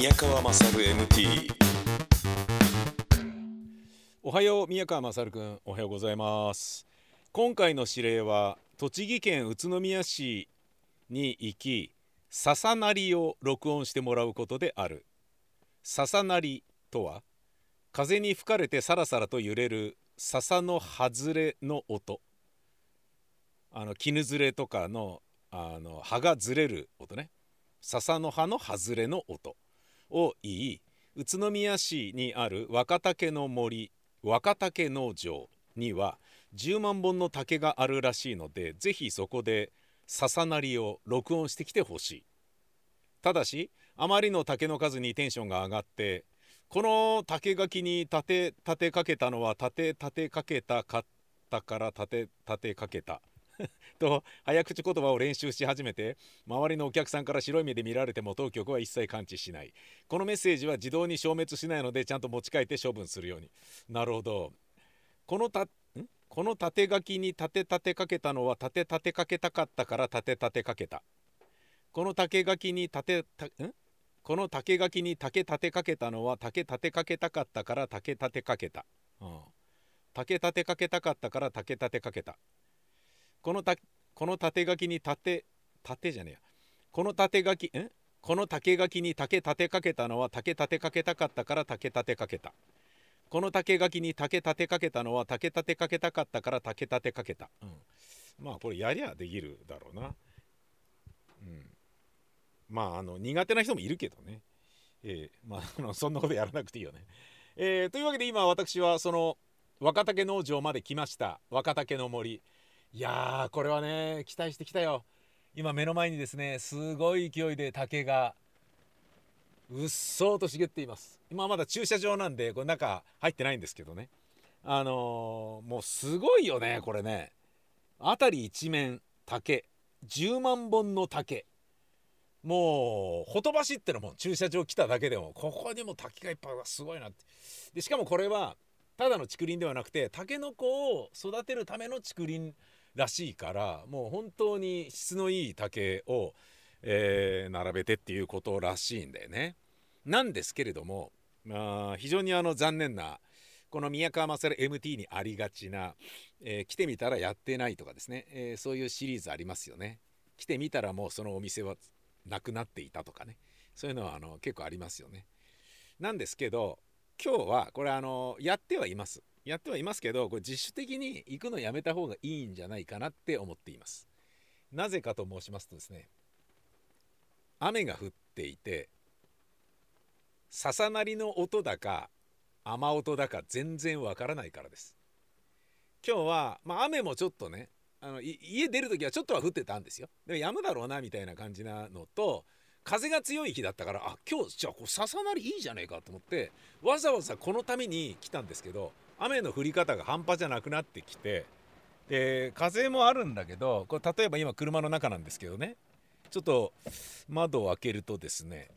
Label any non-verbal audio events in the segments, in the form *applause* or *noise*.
宮川勝 MT おはよう宮川勝くん。おはようございます。今回の指令は栃木県宇都宮市に行き笹鳴りを録音してもらうことである。笹鳴りとは風に吹かれてさらさらと揺れる笹の外れの音。あの絹ずれとかのあの葉がずれる音ね。笹の葉の外れの音。を言い宇都宮市にある若竹の森若竹農場には10万本の竹があるらしいのでぜひそこで笹鳴りを録音してきてほしい。ただしあまりの竹の数にテンションが上がってこの竹垣に立て立てかけたのは立て立てかけたかったから立て立てかけた。*laughs* と早口言葉を練習し始めて周りのお客さんから白い目で見られても当局は一切感知しない。このメッセージは自動に消滅しないのでちゃんと持ち帰って処分するように。なるほど。このたこの縦書きに立て立てかけたのは立て立てかけたかったから立て立てかけた。この竹垣に立てたん？この竹垣に竹立てかけたのは竹立てかけたかったから竹立てかけた、うん、竹立てかけたかったから竹立てかけた。このたこの縦書きに縦縦じゃねえや。この縦書きん？この竹垣に竹立てかけたのは竹立てかけたかったから竹立てかけた。この竹垣に竹立てかけたのは竹立てかけたかったから竹立てかけた、うん、まあこれやりゃできるだろうな。うん。まああの苦手な人もいるけどね。えー、まあそんなことやらなくていいよね。えー、というわけで今私はその若竹農場まで来ました。若竹の森。いやーこれはね期待してきたよ。今目の前にですねすごい勢いで竹がうっそうと茂っています。今まだ駐車場なんでこれ中入ってないんですけどね。あのー、もうすごいよねこれね。辺り一面竹。10万本の竹。もうほとばしってのも駐車場来ただけでも。ここにも竹がいっぱいすごいなって。でしかもこれはただの竹林ではなくてタケノコを育てるための竹林らしいからもう本当に質のいい竹を、えー、並べてっていうことらしいんだよね。なんですけれども、まあ、非常にあの残念なこの宮川勝 MT にありがちな、えー、来てみたらやってないとかですね、えー、そういうシリーズありますよね。来てみたらもうそのお店はなくなっていたとかねそういうのはあの結構ありますよね。なんですけど今日はこれあのやってはいます。やってはいますけどこれ自主的に行くのやめた方がいいんじゃないかなって思っています。なぜかと申しますとですね雨が降っていてささなりの音だか雨音だか全然わからないからです。今日は、まあ、雨もちょっとねあの家出る時はちょっとは降ってたんですよ。でもやむだろうなみたいな感じなのと風が強い日だったからあ今日じゃあこうささなりいいじゃねえかと思ってわざわざこのために来たんですけど雨の降り方が半端じゃなくなってきてで風もあるんだけどこれ例えば今車の中なんですけどね。ちょっと窓を開けるとですね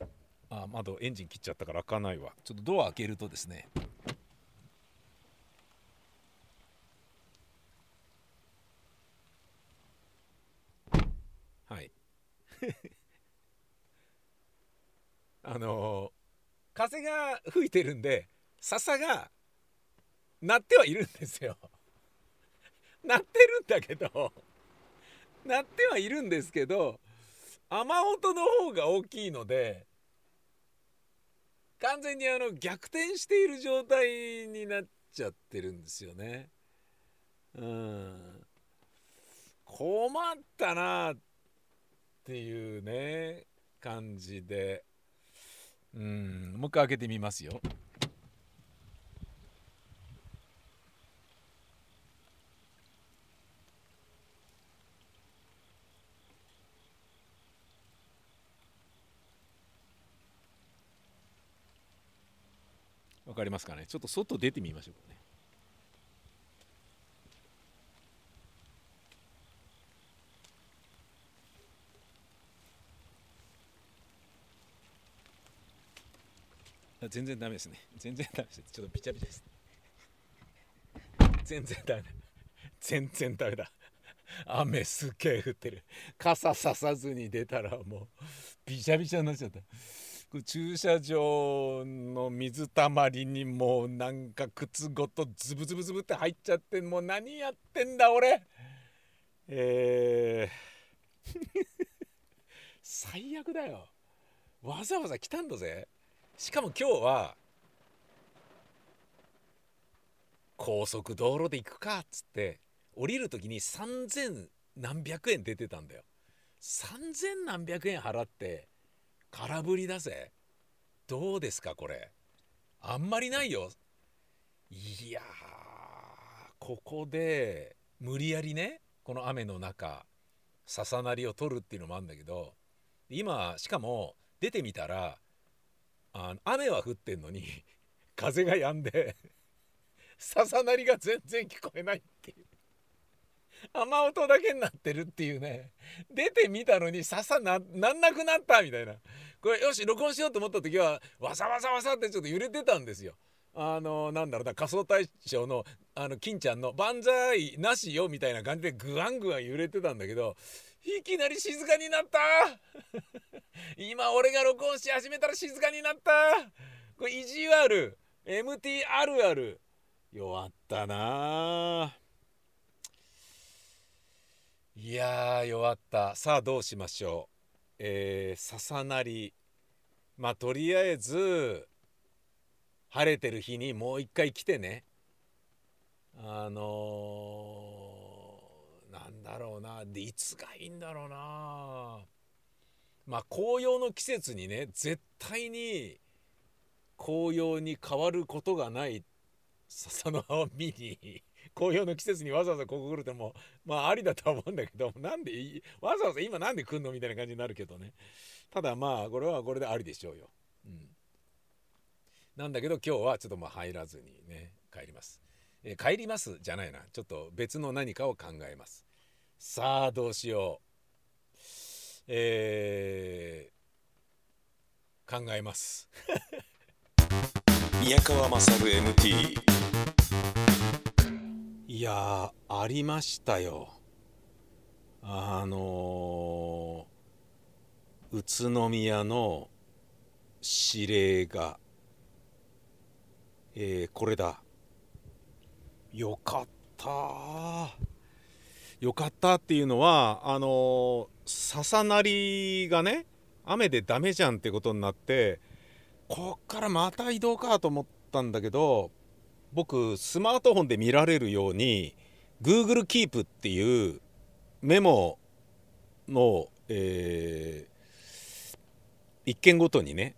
あ窓エンジン切っちゃったから開かないわ。ちょっとドア開けるとですねはい。*laughs* あのー、風が吹いてるんで笹がなってはいるんですよ。*laughs* なってるんだけどなってはいるんですけど雨音の方が大きいので完全にあの逆転している状態になっちゃってるんですよね。うん困ったなっていうね感じでうんもう一回開けてみますよ。分かりますかね？ちょっと外出てみましょうかね。全然ダメですね。全然ダメです。ちょっとびちゃびちゃです。全然ダメ全然ダメだ。雨すっげえ降ってる。傘ささずに出たらもうびちゃびちゃになっちゃった。駐車場の水たまりにもうなんか靴ごとズブズブズブって入っちゃってもう何やってんだ俺。えー。*laughs* 最悪だよ。わざわざ来たんだぜ。しかも今日は高速道路で行くかっつって降りる時に3,000何百円出てたんだよ。3,000何百円払って空振りだぜ。どうですかこれ。あんまりないよ。いやここで無理やりねこの雨の中ささなりを取るっていうのもあるんだけど今しかも出てみたらあの雨は降ってんのに風が止んでささなりが全然聞こえないっていう。雨音だけになってるっていうね。出てみたのにささななんなくなったみたいな。これよし録音しようと思った時はわさわさわさってちょっと揺れてたんですよ。あのなんだろうな仮装大賞のあの金ちゃんの「万歳なしよ」みたいな感じでグワングワン揺れてたんだけどいきなり静かになった。*laughs* 今俺が録音し始めたら静かになった。これ意地悪 MT あるある弱ったなあいやー弱った。さあどうしましょう。えー、ささなり。まあとりあえず晴れてる日にもう一回来てね。あのー、なんだろうな。でいつがいいんだろうな。まあ紅葉の季節にね絶対に紅葉に変わることがない笹の葉を見に紅葉の季節にわざわざここ来るってもまあありだとは思うんだけどなんでわざわざ今なんで来んのみたいな感じになるけどねただまあこれはこれでありでしょうよ。うん、なんだけど今日はちょっとまあ入らずにね帰ります。えー、帰りますじゃないなちょっと別の何かを考えます。さあどうしよう。えー、考えます。宮川勝 MT いやありましたよ。あのー、宇都宮の指令がえー、これだ。よかったよかったっていうのはあのー、笹なりがね雨でダメじゃんってことになってこっからまた移動かと思ったんだけど僕スマートフォンで見られるように Google Keep っていうメモの、えー、一件ごとにね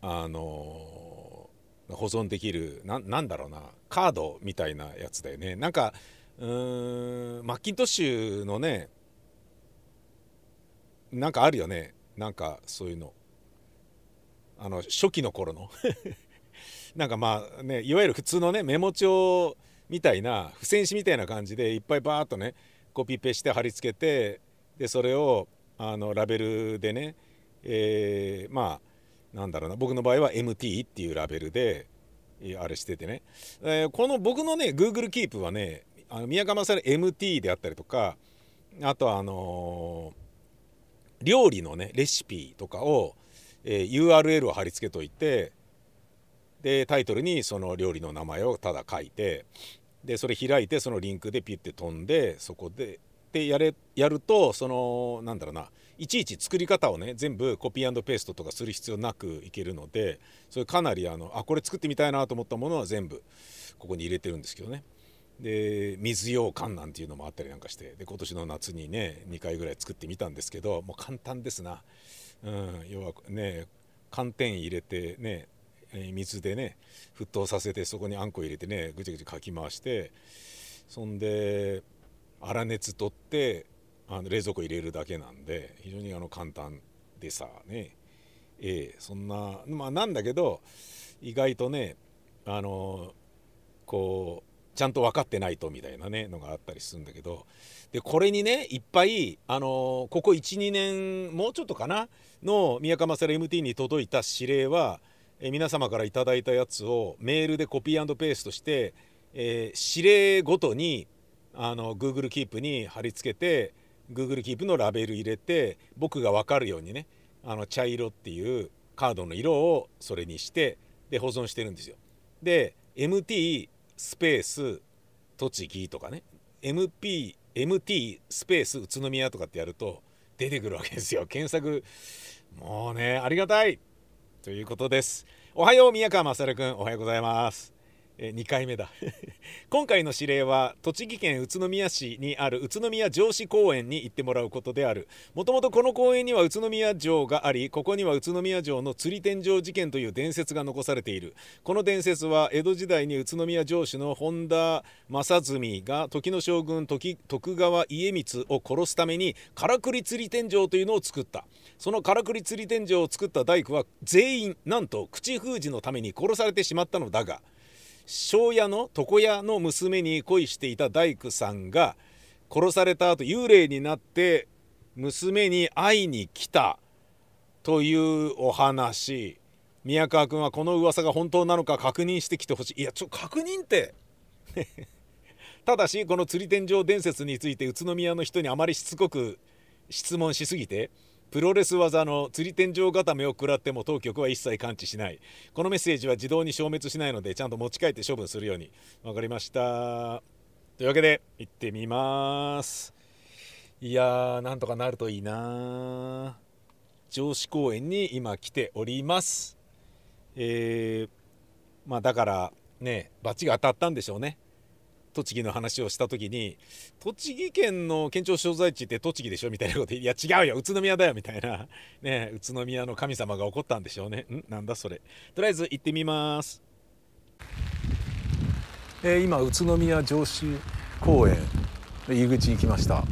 あのー、保存できるなんだろうなカードみたいなやつだよね。なんかうーんマッキントッシュのねなんかあるよね。なんかそういうの。あの初期の頃の。*laughs* なんかまあねいわゆる普通のねメモ帳みたいな付箋紙みたいな感じでいっぱいバーッとねコピペして貼り付けてでそれをあのラベルでね、えー、まあなんだろうな僕の場合は MT っていうラベルであれしててね、えー、この僕のね Google Keep はねあの宮川さん MT であったりとかあとはあのー、料理のねレシピとかを、えー、URL を貼り付けといてでタイトルにその料理の名前をただ書いてでそれ開いてそのリンクでピュッて飛んでそこででやれやるとそのなんだろうないちいち作り方をね全部コピーペーストとかする必要なくいけるのでそれかなりあのあこれ作ってみたいなと思ったものは全部ここに入れてるんですけどね。で水羊羹なんていうのもあったりなんかしてで今年の夏にね2回ぐらい作ってみたんですけどもう簡単ですな、うん、要はね寒天入れてね水でね沸騰させてそこにあんこ入れてねぐちぐちかき回してそんで粗熱取ってあの冷蔵庫入れるだけなんで非常にあの簡単でさね。ええそんなまあなんだけど意外とねあのこうちゃんと分かってないとみたいなねのがあったりするんだけどでこれにねいっぱいあのここ12年もうちょっとかなの宮川勝 MT に届いた指令はえ皆様から頂いたやつをメールでコピーペーストして、えー、指令ごとにあの Google Keep に貼り付けて Google Keep のラベル入れて僕が分かるようにねあの茶色っていうカードの色をそれにしてで保存してるんですよ。で MT スペース栃木とかね MP MT スペース宇都宮とかってやると出てくるわけですよ検索もうねありがたいということです。おはよう宮川勝君おはようございます。え2回目だ。*laughs* 今回の指令は栃木県宇都宮市にある宇都宮城址公園に行ってもらうことである。もともとこの公園には宇都宮城がありここには宇都宮城の釣り天井事件という伝説が残されている。この伝説は江戸時代に宇都宮城主の本田正純が時の将軍時徳川家光を殺すためにからくり釣り天井というのを作った。そのからくり釣り天井を作った大工は全員なんと口封じのために殺されてしまったのだが庄屋の床屋の娘に恋していた大工さんが殺された後幽霊になって娘に会いに来たというお話。宮川君はこの噂が本当なのか確認してきてほしい。いやちょ確認って。*laughs* ただしこの釣り天井伝説について宇都宮の人にあまりしつこく質問しすぎてプロレス技の釣り天井固めを食らっても当局は一切感知しない。このメッセージは自動に消滅しないのでちゃんと持ち帰って処分するように。分かりました。というわけで行ってみます。いやーなんとかなるといいな。城址公園に今来ております。えー、まあだからねバチが当たったんでしょうね。栃木の話をした時に栃木県の県庁所在地って栃木でしょみたいなこといや違うよ。宇都宮だよみたいな。ね宇都宮の神様が怒ったんでしょうね。ん？なんだそれ。とりあえず行ってみます。えー、今宇都宮城址公園入り口に来ました、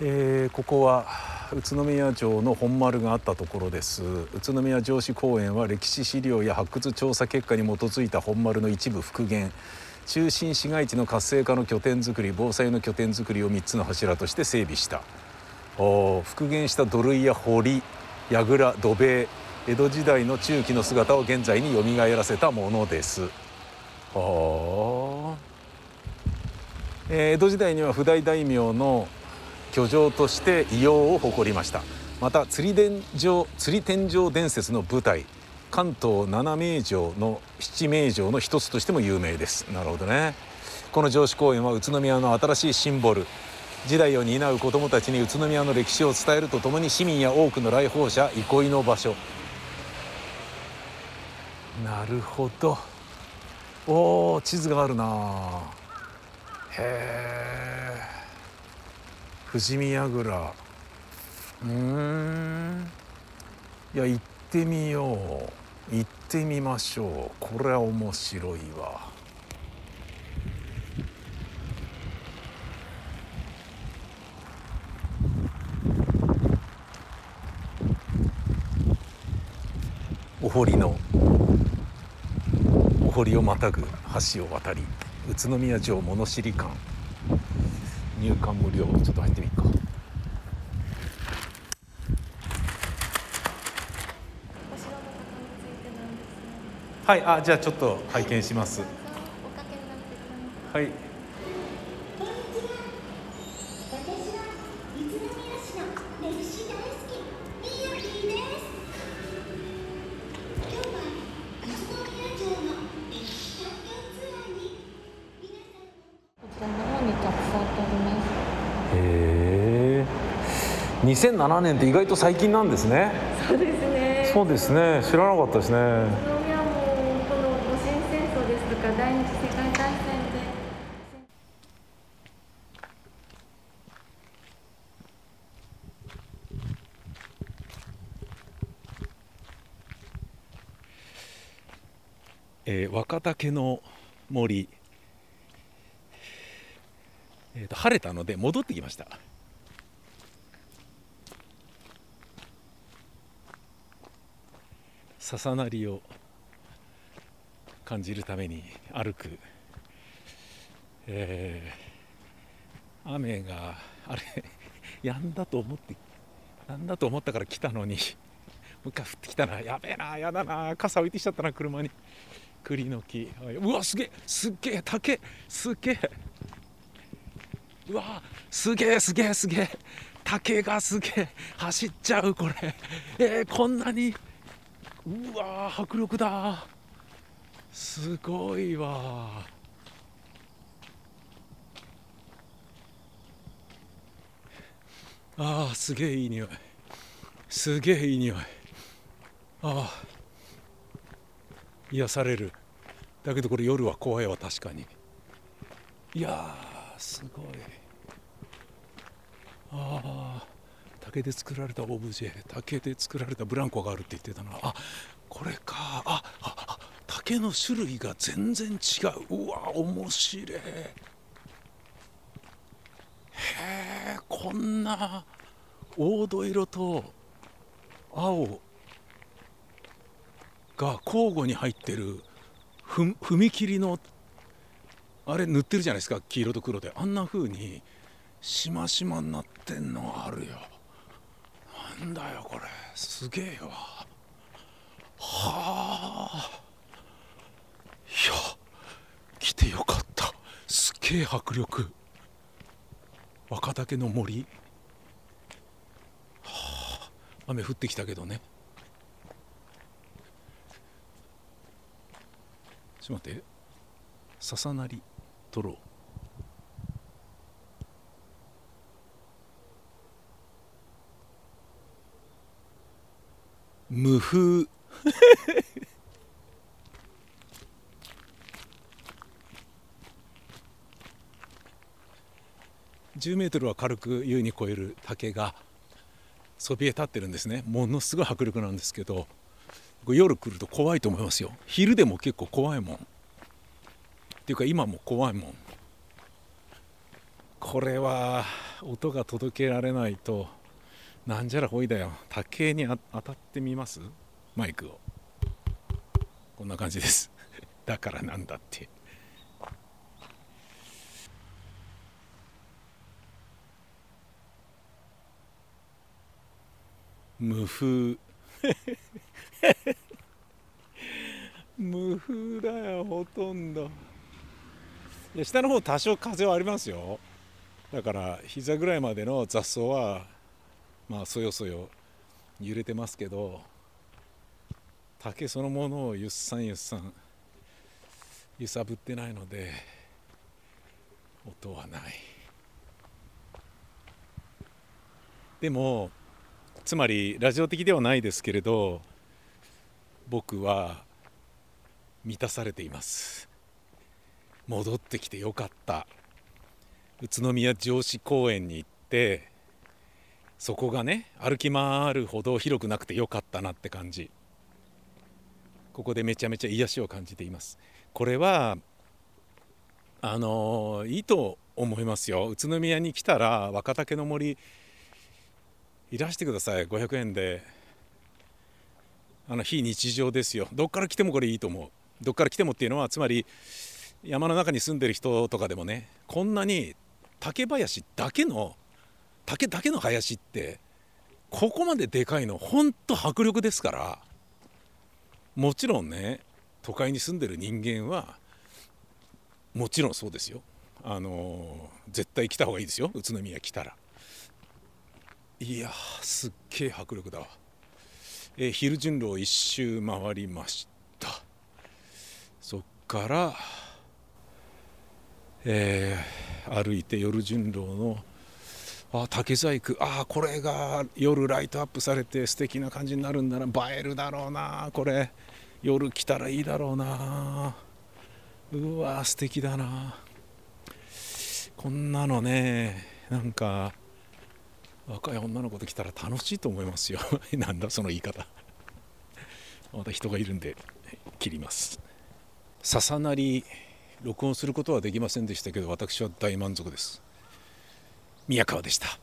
えー、ここは宇都宮城の本丸があったところです。宇都宮城址公園は歴史資料や発掘調査結果に基づいた本丸の一部復元。中心市街地の活性化の拠点づくり防災の拠点づくりを3つの柱として整備した。復元した土塁や堀櫓土塀江戸時代の中期の姿を現在によみがえらせたものです。江戸時代には不代大名の居城として異様を誇りました。また釣り天井釣り天井伝説の舞台関東七名城の七名城の一つとしても有名です。なるほどね。この城址公園は宇都宮の新しいシンボル。時代を担う子どもたちに宇都宮の歴史を伝えるとともに市民や多くの来訪者憩いの場所。なるほど。おお地図があるな。へえ富士宮蔵。うん。いや行ってみよう。行ってみましょう。これは面白いわ。お堀のお堀をまたぐ橋を渡り宇都宮城物知り館。入館無料。ちょっと入ってみっかはいあじゃあちょっと拝見しますはい2007年って意外と最近なんですね。そうですね。そうですね。知らなかったですね。えー、若竹の森、えーと、晴れたので戻ってきました。笹なりを感じるために歩く、えー、雨があれ *laughs* やんだと思ってやんだと思ったから来たのに。もう一回降ってきたな。やべえなやだな。傘置いてきちゃったな車に。栗の木。うわすげえすげえ竹すげえ。うわすげえすげえすげえ。竹がすげえ。走っちゃうこれ。えー、こんなに。うわー迫力だ。すごいわ。あーすげえいい匂い。すげえいい匂い。ああ癒される。だけどこれ夜は怖いわ確かに。いやーすごい。ああ竹で作られたオブジェ竹で作られたブランコがあるって言ってたな。あこれか。あああ竹の種類が全然違う。うわ面白い。へえこんな黄土色と青が交互に入ってる踏切のあれ塗ってるじゃないですか黄色と黒で。あんな風にしましまになってんのあるよ。なんだよこれ。すげえわ。はあ。いや来てよかった。すげえ迫力。若竹の森、はあ、雨降ってきたけどね。ちょっと待って。笹なり取ろう。無風。10メートルは軽く優に超える竹がそびえ立ってるんですね。ものすごい迫力なんですけど。夜来ると怖いと思いますよ。昼でも結構怖いもん。っていうか今も怖いもん。これは音が届けられないとなんじゃらほいだよ。竹に当たってみます？マイクを。こんな感じです。*laughs* だからなんだって。無風。*laughs* 無風だよほとんど。いや下の方多少風はありますよ。だから膝ぐらいまでの雑草はまあそよそよ揺れてますけど竹そのものをゆっさんゆっさん揺さぶってないので音はない。でもつまりラジオ的ではないですけれど僕は満たされています。戻ってきてよかった。宇都宮城址公園に行ってそこがね歩き回るほど広くなくてよかったなって感じ。ここでめちゃめちゃ癒しを感じています。これはあのいいと思いますよ。宇都宮に来たら若竹の森いらしてください。500円で。あの非日常ですよ。どっから来てもこれいいと思う。どっから来てもっていうのはつまり山の中に住んでる人とかでもねこんなに竹林だけの竹だけの林ってここまででかいのほんと迫力ですからもちろんね都会に住んでる人間はもちろんそうですよ。あの絶対来た方がいいですよ。宇都宮来たら。いやすっげえ迫力だわ、えー、昼順路を一周回りました。そっからえー、歩いて夜順路のあ竹細工。あこれが夜ライトアップされて素敵な感じになるんだな。映えるだろうな。これ夜来たらいいだろうな。うわ素敵だな。こんなのねなんか若い女の子と来たら楽しいと思いますよ。*laughs* なんだその言い方。また人がいるんで切ります。ささなり録音することはできませんでしたけど私は大満足です。宮川でした。